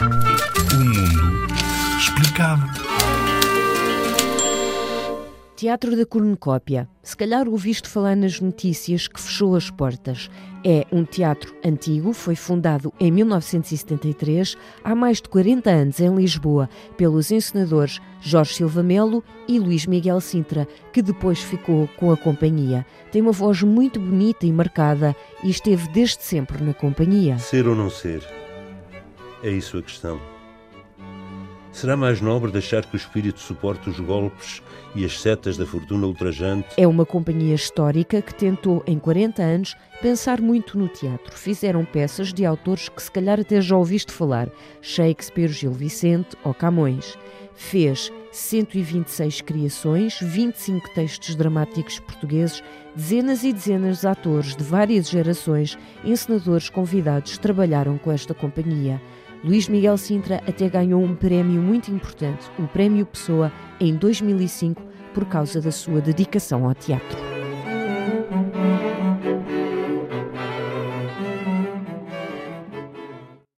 O mundo explicado. Teatro da Cornucópia. Se calhar ouviste falar nas notícias que fechou as portas. É um teatro antigo, foi fundado em 1973, há mais de 40 anos em Lisboa, pelos encenadores Jorge Silva Melo e Luís Miguel Sintra, que depois ficou com a companhia. Tem uma voz muito bonita e marcada e esteve desde sempre na companhia. Ser ou não ser? É isso a questão. Será mais nobre deixar que o espírito suporte os golpes e as setas da fortuna ultrajante? É uma companhia histórica que tentou, em 40 anos, pensar muito no teatro. Fizeram peças de autores que se calhar até já ouviste falar: Shakespeare, Gil Vicente ou Camões. Fez 126 criações, 25 textos dramáticos portugueses, dezenas e dezenas de atores de várias gerações, encenadores convidados trabalharam com esta companhia. Luís Miguel Sintra até ganhou um prémio muito importante, o Prémio Pessoa, em 2005, por causa da sua dedicação ao teatro.